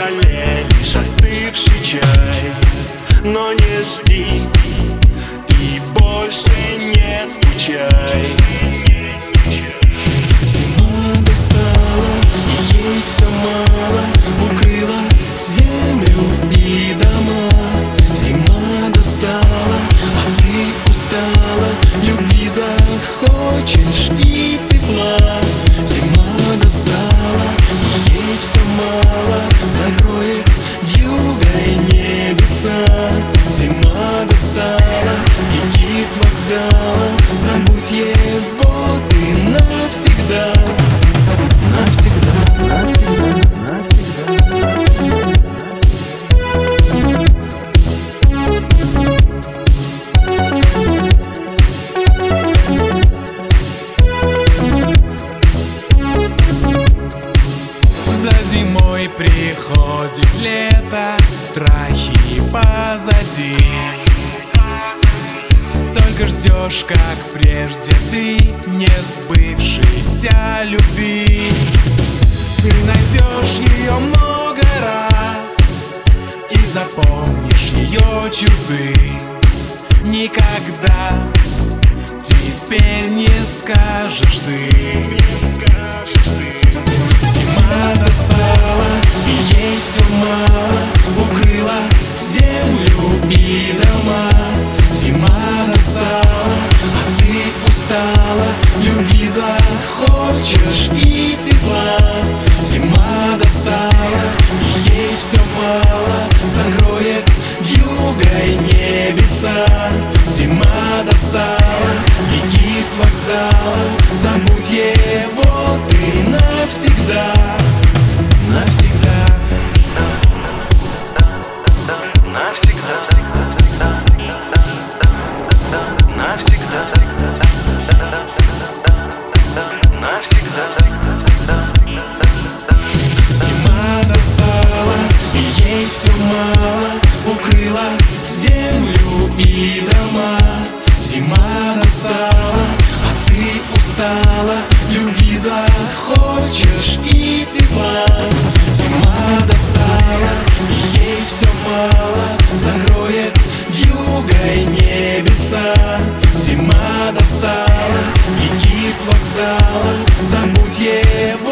столе лишь остывший чай Но не жди и больше не зимой приходит лето, страхи позади. Только ждешь, как прежде ты не сбывшейся любви. Ты найдешь ее много раз И запомнишь ее черты. Никогда теперь не скажешь ты захочешь и тепла. Зима достала, и ей все мало. Закроет вьюгой небеса. Зима достала, беги с вокзала. Забудь его ты Навсегда с вокзала Забудь его